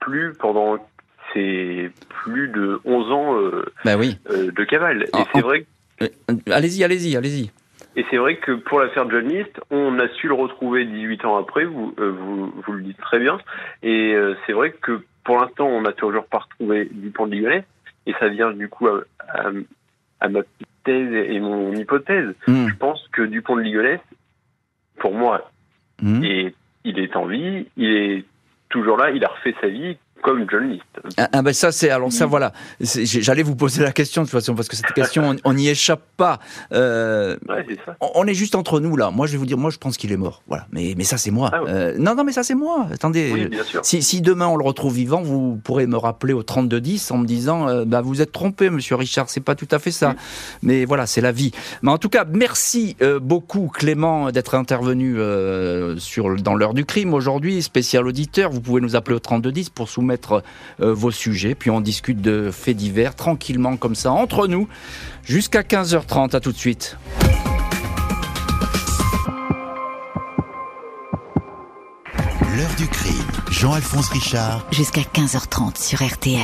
plus pendant ces plus de 11 ans euh, bah oui. Euh, de cavale. Et c'est vrai. Allez-y, allez-y, allez-y. Et c'est vrai que pour l'affaire John List, on a su le retrouver 18 ans après, vous, vous, vous le dites très bien. Et c'est vrai que pour l'instant, on n'a toujours pas retrouvé Dupont de Ligonnès. Et ça vient du coup à, à, ma petite thèse et mon hypothèse. Hmm. Je pense que Dupont de Ligonnès, pour moi, hmm. est il est en vie, il est toujours là, il a refait sa vie comme John List. Ah, ah ben ça c'est alors ça voilà. J'allais vous poser la question de toute façon parce que cette question on n'y échappe pas. Euh, ça. On est juste entre nous là. Moi je vais vous dire moi je pense qu'il est mort. Voilà. Mais mais ça c'est moi. Ah euh, non non mais ça c'est moi. Attendez. Oui, bien sûr. Si, si, demain on le retrouve vivant, vous pourrez me rappeler au 32 10 en me disant euh, bah vous êtes trompé monsieur Richard, c'est pas tout à fait ça. Mais voilà, c'est la vie. Mais en tout cas, merci beaucoup Clément d'être intervenu sur dans l'heure du crime aujourd'hui, spécial auditeur. Vous pouvez nous appeler au 32 10 pour soumettre mettre euh, vos sujets, puis on discute de faits divers tranquillement comme ça entre nous jusqu'à 15h30. À tout de suite. L'heure du crime. Jean-Alphonse Richard. Jusqu'à 15h30 sur RTL.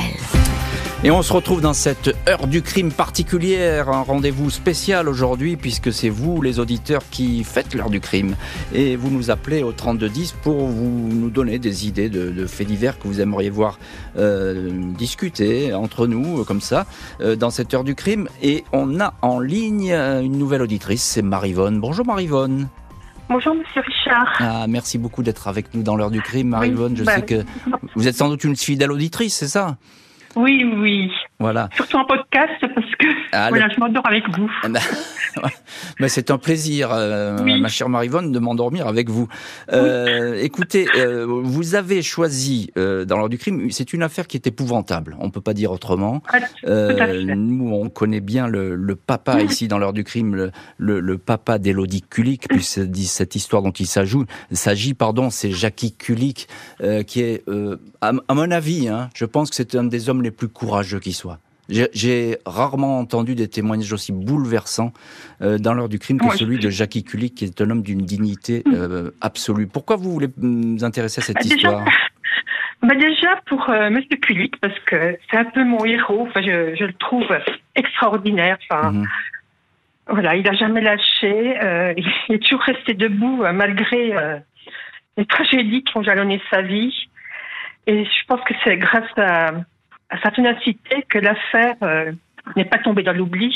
Et on se retrouve dans cette heure du crime particulière, un rendez-vous spécial aujourd'hui puisque c'est vous les auditeurs qui faites l'heure du crime et vous nous appelez au 3210 pour vous nous donner des idées de, faits divers que vous aimeriez voir euh, discuter entre nous euh, comme ça euh, dans cette heure du crime et on a en ligne une nouvelle auditrice, c'est Marivonne. Bonjour Marivonne. Bonjour, monsieur Richard. Ah, merci beaucoup d'être avec nous dans l'heure du crime, Marie-Vonne. je bah, sais que vous êtes sans doute une fidèle auditrice, c'est ça? Oui, oui. Voilà. Surtout en podcast parce Ah, voilà, le- je m'endors avec vous. Ah ben, Mais c'est un plaisir, euh, Oui. ma chère Marivonne, de m'endormir avec vous. Euh, Écoutez, euh, vous avez choisi euh, dans l'heure du crime, c'est une affaire qui est épouvantable. On peut pas dire autrement. Ah, Euh, nous, on connaît bien le, le papa ici dans l'heure du crime, le, le, papa d'Élodie Kulik, puis cette histoire dont il s'ajoute- s'agit, pardon, c'est Jackie Kulik, euh, qui est, euh, à, à mon avis, hein, je pense que c'est un des hommes les plus courageux qui soit. J'ai- rarement entendu des témoignages aussi bouleversants euh, dans l'heure du crime que celui de Jackie Kulik, qui est un homme d'une dignité euh, absolue. Pourquoi vous voulez mm, vous intéresser à cette Ah, déjà, histoire? Bah déjà pour euh, Monsieur Kulik parce que c'est un peu mon héros. Enfin, je, je le trouve extraordinaire. Enfin, Mhm. voilà, il a jamais lâché. euh, il est toujours resté debout malgré les tragédies qui ont jalonné sa vie. Et je pense que c'est grâce à, à sa ténacité que l'affaire euh, n'est pas tombée dans l'oubli.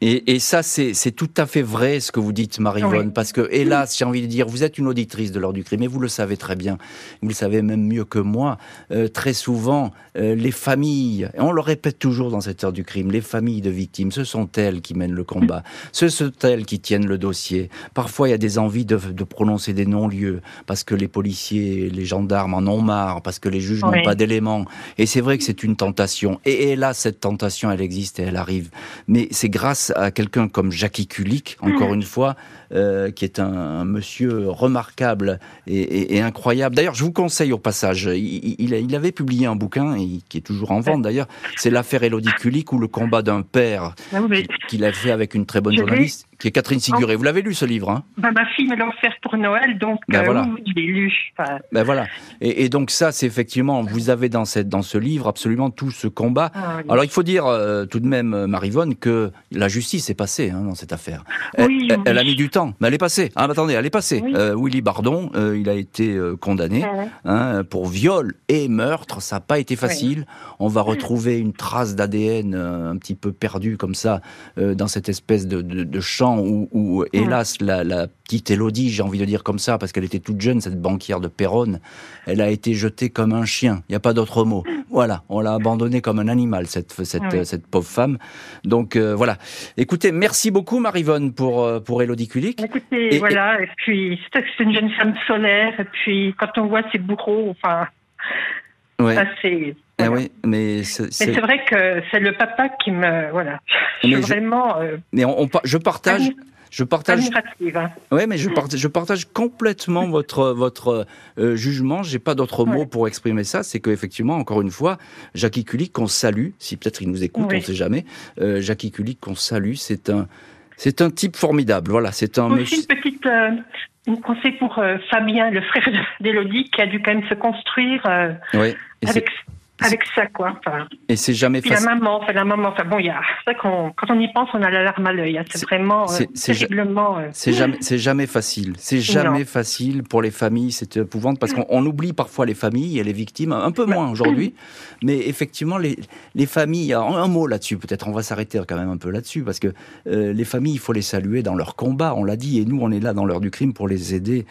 Et, et ça, c'est tout à fait vrai ce que vous dites, Marivonne, Oui. parce que, hélas, j'ai envie de dire, vous êtes une auditrice de l'heure du crime, et vous le savez très bien, vous le savez même mieux que moi, euh, très souvent, euh, les familles, et on le répète toujours dans cette heure du crime, les familles de victimes, ce sont elles qui mènent le combat, ce sont elles qui tiennent le dossier. Parfois, il y a des envies de, de prononcer des non-lieux, parce que les policiers, les gendarmes en ont marre, parce que les juges n'ont pas d'éléments. Et c'est vrai que c'est une tentation. Et, là, cette tentation, elle existe et elle arrive. Mais c'est grâce à quelqu'un comme Jackie Kulik, encore une fois, euh, qui est un, un monsieur remarquable et, et- et incroyable. D'ailleurs, je vous conseille au passage, il, il, a- il avait publié un bouquin, et qui est toujours en vente d'ailleurs, c'est l'affaire Elodie Kulik ou le combat d'un père Ah oui, qu'il a fait avec une très bonne journaliste, qui est Catherine Siguré. Vous l'avez lu ce livre, hein? Bah, ma fille me l'a offert pour Noël, donc Ben euh, voilà. oui, je l'ai lu. Enfin, Ben voilà. Et, et donc ça, c'est effectivement, vous avez dans, cette, dans ce livre absolument tout ce combat. ah, oui. Alors il faut dire euh, tout de même, euh, Marivonne, que la justice est passée hein, dans cette affaire. Elle, elle a mis du temps, mais elle est passée. Ah, mais attendez, elle est passée. Oui. Euh, Willy Bardon, euh, il a été euh, condamné Ouais. hein, pour viol et meurtre. Ça n'a pas été facile. On va retrouver une trace d'ADN un petit peu perdue comme ça dans cette espèce de, de, de champ où, où, hélas, la, la petite Élodie, j'ai envie de dire comme ça, parce qu'elle était toute jeune, cette banquière de Péronne, elle a été jetée comme un chien. Il n'y a pas d'autre mot. Voilà, on l'a abandonnée comme un animal, cette, cette, Oui. euh, cette pauvre femme. Donc euh, voilà. Écoutez, merci beaucoup Marivonne pour, pour Élodie Écoutez, Et- voilà, et puis c'est une jeune femme solaire, et puis quand on voit ses bourreaux, enfin, Ouais. ça c'est. Eh oui, mais c'est- vrai que c'est le papa qui me. Voilà. Je suis Mais je- vraiment euh, mais on, on pa- je partage. Je partage hein. Mais je partage, je partage complètement votre votre euh, jugement. J'ai pas d'autre mot Ouais. pour exprimer ça. C'est que effectivement, encore une fois, Jackie Kulik qu'on salue. Si peut-être il nous écoute, Oui. on sait jamais. Euh, Jackie Kulik qu'on salue. C'est un c'est un type formidable. Voilà, c'est un Aussi une petite euh, une conseil pour euh, Fabien, le frère d'Élodie, qui a dû quand même se construire euh, Oui. Avec avec ça quoi. Enfin, et c'est jamais puis la facile. maman, enfin la maman, enfin bon, il y a. Qu'on quand on y pense, on a la larme à l'œil. hein. C'est- vraiment euh, terriblement. euh, C'est jamais, c'est jamais facile. C'est jamais facile pour les familles. C'est épouvante parce qu'on on oublie parfois les familles et les victimes, un peu moins aujourd'hui. Mais effectivement, les, les familles, un, un mot là-dessus, peut-être on va s'arrêter quand même un peu là-dessus parce que euh, les familles, il faut les saluer dans leur combat. On l'a dit et nous, on est là dans l'heure du crime pour les aider,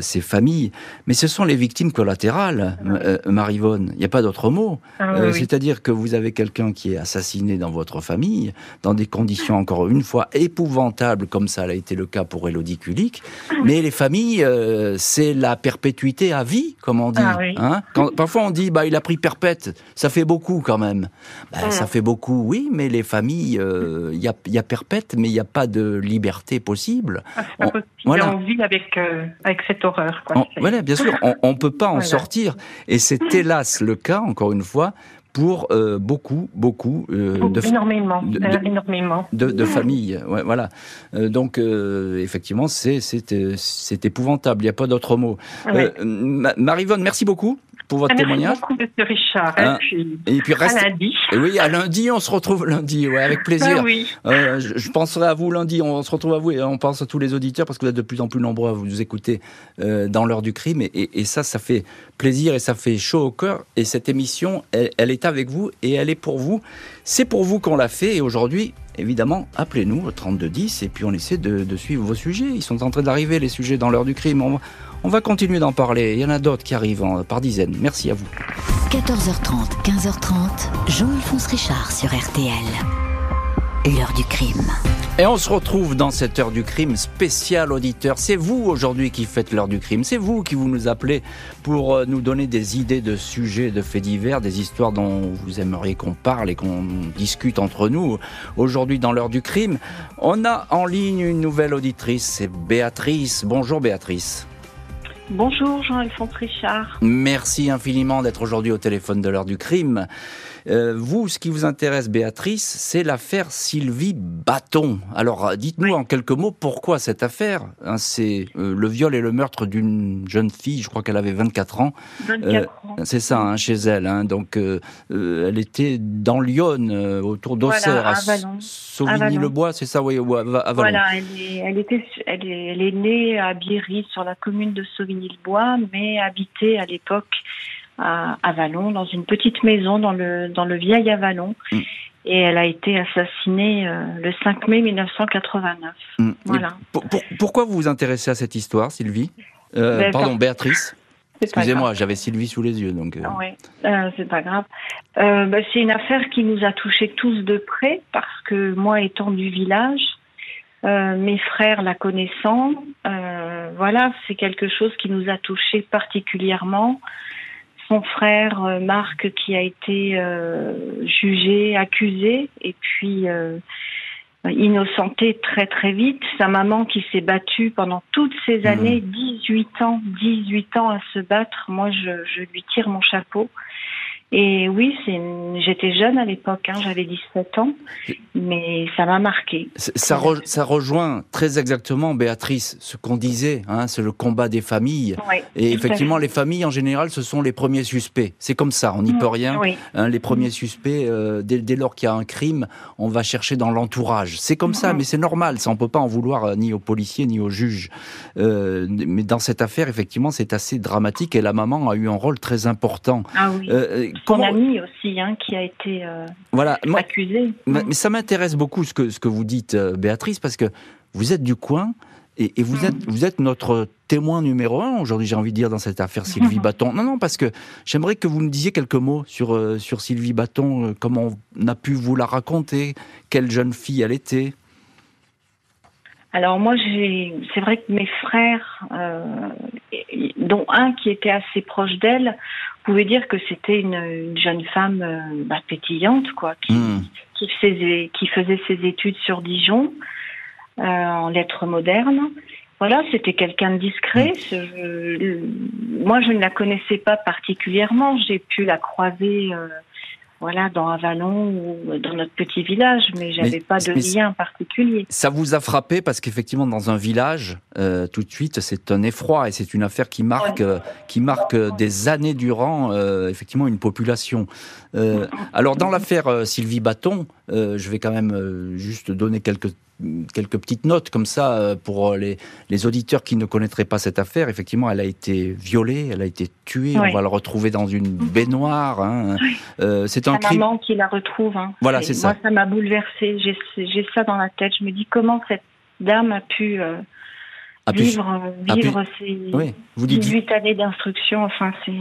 ces familles. Mais ce sont les victimes collatérales, Marivonne. Il n'y a pas d'autre mot. ah, Euh, oui. C'est-à-dire que vous avez quelqu'un qui est assassiné dans votre famille, dans des conditions encore une fois épouvantables, comme ça a été le cas pour Elodie Kulik. Mais les familles, euh, c'est la perpétuité à vie, comme on dit. Ah oui. hein Quand, parfois on dit, bah, il a pris perpète. Ça fait beaucoup quand même. Bah. Ça fait beaucoup, oui, mais les familles, euh, il y, a, il y a perpète, mais il n'y a pas de liberté possible. Ah, on- possible. voilà. On vit avec, avec cette horreur. Quoi. On- C'est- voilà, bien sûr, on ne peut pas en sortir. Et c'est hélas le cas, encore une fois, pour euh, beaucoup, beaucoup euh, Oh, de, énormément, de- euh, de- énormément. de, de familles. Ouais, voilà. Euh, donc, effectivement, c'est épouvantable. Il n'y a pas d'autre mot. Ouais. Ma- Marivonne, merci beaucoup pour votre Ah, merci témoignage. beaucoup, Monsieur Richard. Hein, et puis, reste. à lundi. Oui, à lundi, on se retrouve lundi, ouais, avec plaisir. Ah oui. Je, je penserai à vous lundi. On, se retrouve à vous et on pense à tous les auditeurs parce que vous êtes de plus en plus nombreux à vous écouter dans l'heure du crime. Et, et- et ça, ça fait plaisir et ça fait chaud au cœur. Et cette émission, elle, elle est avec vous et elle est pour vous. C'est pour vous qu'on l'a fait. Et aujourd'hui, évidemment, appelez-nous au 3210 et puis on essaie de, suivre vos sujets. Ils sont en train d'arriver, les sujets dans l'heure du crime. On va, continuer d'en parler. Il y en a d'autres qui arrivent par dizaines. Merci à vous. 14h30, 15h30, Jean-Alphonse Richard sur RTL. L'heure du crime. Et on se retrouve dans cette heure du crime spécial auditeur. C'est vous aujourd'hui qui faites l'heure du crime. C'est vous qui vous nous appelez pour euh, nous donner des idées de sujets, de faits divers, des histoires dont vous aimeriez qu'on parle et qu'on discute entre nous. Aujourd'hui dans l'heure du crime, on a en ligne une nouvelle auditrice. C'est Béatrice. Bonjour Béatrice. Bonjour Jean-Alphonse Richard. Merci infiniment d'être aujourd'hui au téléphone de l'heure du crime. Euh, vous, ce qui vous intéresse, Béatrice, c'est l'affaire Sylvie Bâton. Alors, dites-nous en quelques mots pourquoi cette affaire. Hein, c'est euh, le viol et le meurtre d'une jeune fille, je crois qu'elle avait 24 ans. 24 euh, ans. C'est ça, hein, chez elle. Hein. donc, elle était dans Lyon, autour d'Auxerre, à, Sauvigny-le-Bois, c'est ça, oui, à, Valon. Voilà, elle est, elle, est, née à Biery, sur la commune de Sauvigny-le-Bois, mais habitait à l'époque à Avalon, dans une petite maison dans le, dans le vieil Avalon. Mm. Et elle a été assassinée euh, le 5 mai 1989. Mm. Voilà. pourquoi vous vous intéressez à cette histoire, Sylvie euh, ben, Pardon, Béatrice Excusez-moi, j'avais Sylvie sous les yeux. donc. Euh. Oui, c'est pas grave. Ben, c'est une affaire qui nous a touchés tous de près parce que moi étant du village, mes frères la connaissant, voilà, c'est quelque chose qui nous a touchés particulièrement son frère euh, Marc qui a été euh, jugé, accusé et puis euh, innocenté très très vite. Sa maman qui s'est battue pendant toutes ces mmh. années, 18 ans, 18 ans à se battre. Moi, je, je lui tire mon chapeau. Et oui, j'étais jeune à l'époque, hein, j'avais 17 ans, mais ça m'a marqué. Ça, ça, rejoint très exactement, Béatrice, ce qu'on disait, hein, c'est le combat des familles. et effectivement, les familles, en général, ce sont les premiers suspects. C'est comme ça, on n'y peut rien. Hein, les premiers suspects, euh, dès, dès, lors qu'il y a un crime, on va chercher dans l'entourage. C'est comme ça, mais c'est normal, ça, on peut pas en vouloir euh, ni aux policiers ni aux juges. Euh, mais dans cette affaire, effectivement, c'est assez dramatique et la maman a eu un rôle très important. Ah oui. Euh, son ami aussi, hein, qui a été euh, voilà. accusé. Mais, ça m'intéresse beaucoup ce que, ce que vous dites, euh, Béatrice, parce que vous êtes du coin et, vous, mm. êtes, vous êtes notre témoin numéro un aujourd'hui, j'ai envie de dire, dans cette affaire Sylvie Bâton. Non, non, parce que j'aimerais que vous me disiez quelques mots sur, euh, sur Sylvie Bâton, comment on a pu vous la raconter, quelle jeune fille elle était. Alors moi, c'est vrai que mes frères, dont un qui était assez proche d'elle, pouvait dire que c'était une, jeune femme euh, bah, pétillante, quoi, qui, hmm. qui, faisait, qui faisait ses études sur Dijon euh, en lettres modernes. Voilà, c'était quelqu'un de discret. Hmm. moi, je ne la connaissais pas particulièrement. J'ai pu la croiser euh, voilà, dans Avalon ou dans notre petit village, mais j'avais pas de lien particulier. Ça vous a frappé parce qu'effectivement, dans un village, euh, tout de suite, c'est un effroi et c'est une affaire qui marque, euh, qui marque des années durant, euh, effectivement, une population. alors, dans l'affaire Sylvie Bâton, je vais quand même juste donner quelques quelques petites notes comme ça euh, pour les, les, auditeurs qui ne connaîtraient pas cette affaire. Effectivement, elle a été violée, elle a été tuée. On va le retrouver dans une mhm. baignoire. Hein. Euh, c'est un crime. maman qui la retrouve. Hein. Voilà, c'est ça. Moi, ça m'a bouleversée. J'ai ça dans la tête. Je me dis comment cette dame a pu euh, vivre, vivre ses oui. Vous 18 années d'instruction? Enfin, c'est.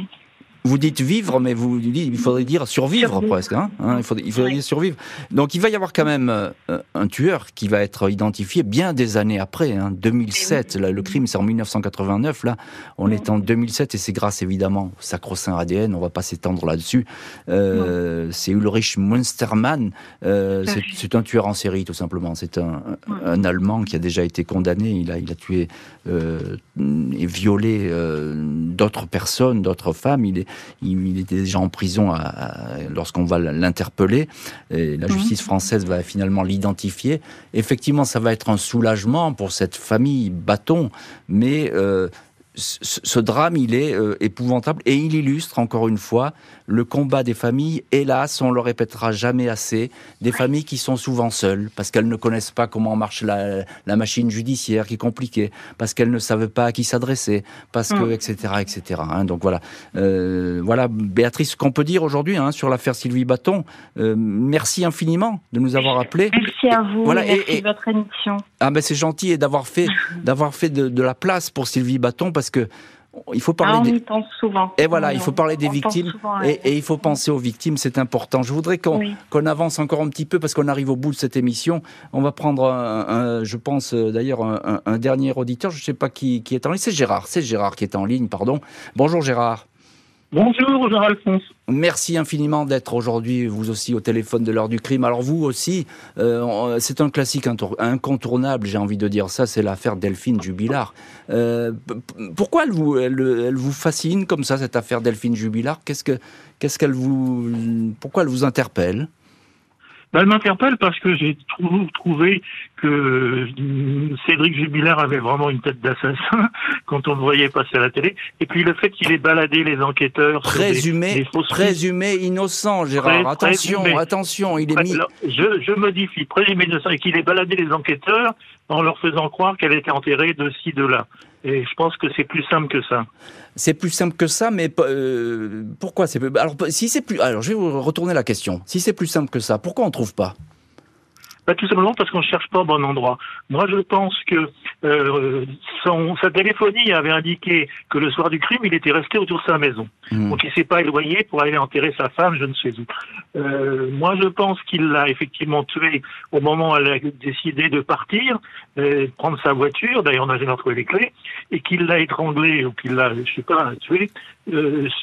Vous dites vivre, mais vous il faudrait dire survivre, presque. Hein, hein il faudrait, il faudrait dire survivre. Donc il va y avoir quand même euh, un tueur qui va être identifié bien des années après. Hein, 2007, là, le crime c'est en 1989. Là, on est en 2007 et c'est grâce évidemment au sacro-saint ADN. On va pas s'étendre là-dessus. Euh, c'est Ulrich Munstermann. Euh, c'est un tueur en série tout simplement. C'est un, un, Allemand qui a déjà été condamné. Il a, il a tué et violé d'autres personnes, d'autres femmes. Il est il, était déjà en prison lorsqu'on va l'interpeller. La mhm. justice française va finalement l'identifier. Effectivement, ça va être un soulagement pour cette famille bâton, mais euh, ce, drame, il est euh, épouvantable et il illustre encore une fois le combat des familles. Hélas, on le répétera jamais assez, des familles qui sont souvent seules parce qu'elles ne connaissent pas comment marche la, machine judiciaire, qui est compliquée, parce qu'elles ne savent pas à qui s'adresser, parce que etc mm. etc. Hein. donc voilà, euh, voilà Béatrice, ce qu'on peut dire aujourd'hui hein, sur l'affaire Sylvie Bâton. Euh, merci infiniment de nous avoir appelés. Merci à vous. Voilà, merci de votre émission. Ah ben c'est gentil et d'avoir fait d'avoir fait de, de la place pour Sylvie Bâton parce que il faut parler. Ah, on y pense souvent. Et voilà, il faut parler des victimes et, il faut penser aux victimes, c'est important. Je voudrais qu'on avance encore un petit peu parce qu'on arrive au bout de cette émission. On va prendre, un, je pense euh, d'ailleurs, un, dernier auditeur. Je ne sais pas qui, qui est en ligne. C'est Gérard. C'est Gérard qui est en ligne, pardon. Bonjour Gérard. Bonjour Jean-Alphonse. Merci infiniment d'être aujourd'hui, vous aussi, au téléphone de l'heure du crime. Alors vous aussi, euh, c'est un classique incontournable, j'ai envie de dire ça, c'est l'affaire Delphine Jubilard. Euh, pourquoi elle vous, fascine comme ça, cette affaire Delphine Jubilard? Qu'est-ce que, qu'est-ce qu'elle vous, pourquoi elle vous interpelle? Ben, elle m'interpelle parce que j'ai trouvé que euh, Cédric Jubilaire avait vraiment une tête d'assassin quand on le voyait passer à la télé. Et puis le fait qu'il ait baladé les enquêteurs. Présumé, présumé innocent, Gérard. attention, attention, il est mis. je, je modifie, présumé innocent, et qu'il ait baladé les enquêteurs en leur faisant croire qu'elle était enterrée de ci, de là. Et je pense que c'est plus simple que ça. C'est plus simple que ça, mais euh, pourquoi c'est alors si c'est plus alors je vais vous retourner la question. Si c'est plus simple que ça, pourquoi on trouve pas? Bah, tout simplement parce qu'on ne cherche pas au bon endroit. Moi, je pense que euh, son, sa téléphonie avait indiqué que le soir du crime, il était resté autour de sa maison. Hmm. Donc, il s'est pas éloigné pour aller enterrer sa femme, je ne sais où. Euh, moi, je pense qu'il l'a effectivement tué au moment où elle a décidé de partir, euh, prendre sa voiture. D'ailleurs, on n'a jamais trouvé les clés, et qu'il l'a étranglé ou qu'il l'a, je sais pas, tué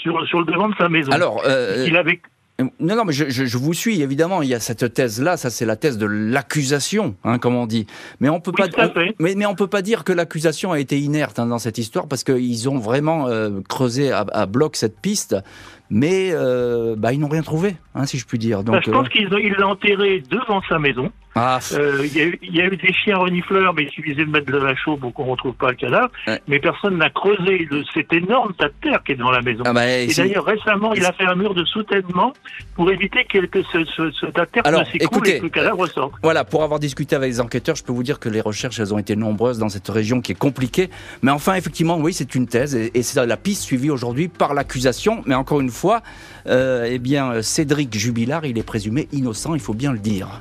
sur sur le devant de sa maison. Alors, il avait non, non, mais je, je, je, vous suis évidemment. Il y a cette thèse-là, ça c'est la thèse de l'accusation, hein, comme on dit. Mais on peut pas, mais, mais, on peut pas dire que l'accusation a été inerte hein, dans cette histoire parce qu'ils ont vraiment euh, creusé à, à, bloc cette piste, mais euh, bah, ils n'ont rien trouvé, hein, si je puis dire. Donc, bah, je pense euh, qu'ils l'ont enterré devant sa maison. Ah. Euh, il y, y, a eu des chiens renifleurs, mais il suffisait de mettre de la chaux pour qu'on retrouve pas le cadavre. Mais personne n'a creusé de cet énorme tas de terre qui est dans la maison. Ah bah, et d'ailleurs, récemment, il a fait un mur de soutènement pour éviter que, que ce, ce, ce, tas de terre Alors, ne s'écoule et que le cadavre ressorte. Voilà, pour avoir discuté avec les enquêteurs, je peux vous dire que les recherches, elles ont été nombreuses dans cette région qui est compliquée. Mais enfin, effectivement, oui, c'est une thèse et, et c'est la piste suivie aujourd'hui par l'accusation. Mais encore une fois, euh, eh bien, Cédric Jubilard, il est présumé innocent, il faut bien le dire.